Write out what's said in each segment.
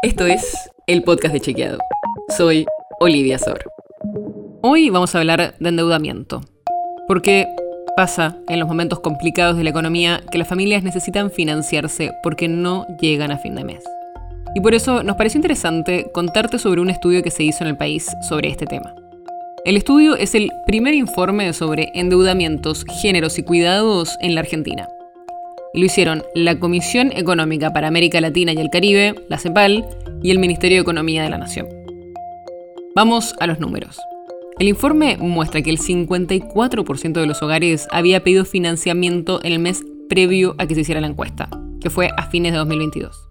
Esto es el podcast de Chequeado. Soy Olivia Sor. Hoy vamos a hablar de endeudamiento. Porque pasa en los momentos complicados de la economía que las familias necesitan financiarse porque no llegan a fin de mes. Y por eso nos pareció interesante contarte sobre un estudio que se hizo en el país sobre este tema. El estudio es el primer informe sobre endeudamientos, géneros y cuidados en la Argentina. Lo hicieron la Comisión Económica para América Latina y el Caribe, la CEPAL, y el Ministerio de Economía de la Nación. Vamos a los números. El informe muestra que el 54% de los hogares había pedido financiamiento en el mes previo a que se hiciera la encuesta, que fue a fines de 2022.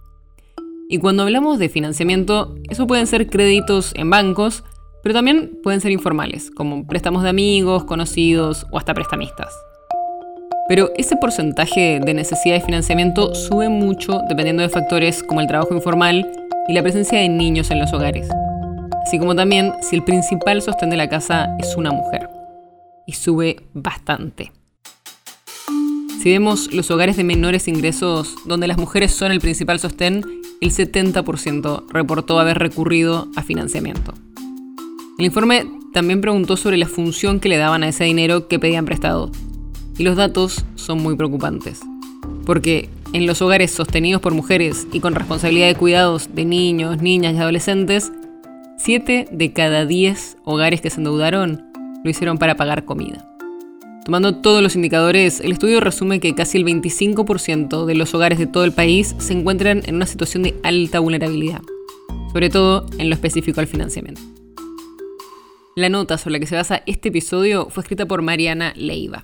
Y cuando hablamos de financiamiento, eso pueden ser créditos en bancos, pero también pueden ser informales, como préstamos de amigos, conocidos o hasta prestamistas. Pero ese porcentaje de necesidad de financiamiento sube mucho dependiendo de factores como el trabajo informal y la presencia de niños en los hogares, así como también si el principal sostén de la casa es una mujer. Y sube bastante. Si vemos los hogares de menores ingresos donde las mujeres son el principal sostén, el 70% reportó haber recurrido a financiamiento. El informe también preguntó sobre la función que le daban a ese dinero que pedían prestado. Y los datos son muy preocupantes. Porque en los hogares sostenidos por mujeres y con responsabilidad de cuidados de niños, niñas y adolescentes, 7 de cada 10 hogares que se endeudaron lo hicieron para pagar comida. Tomando todos los indicadores, el estudio resume que casi el 25% de los hogares de todo el país se encuentran en una situación de alta vulnerabilidad, sobre todo en lo específico al financiamiento. La nota sobre la que se basa este episodio fue escrita por Mariana Leiva.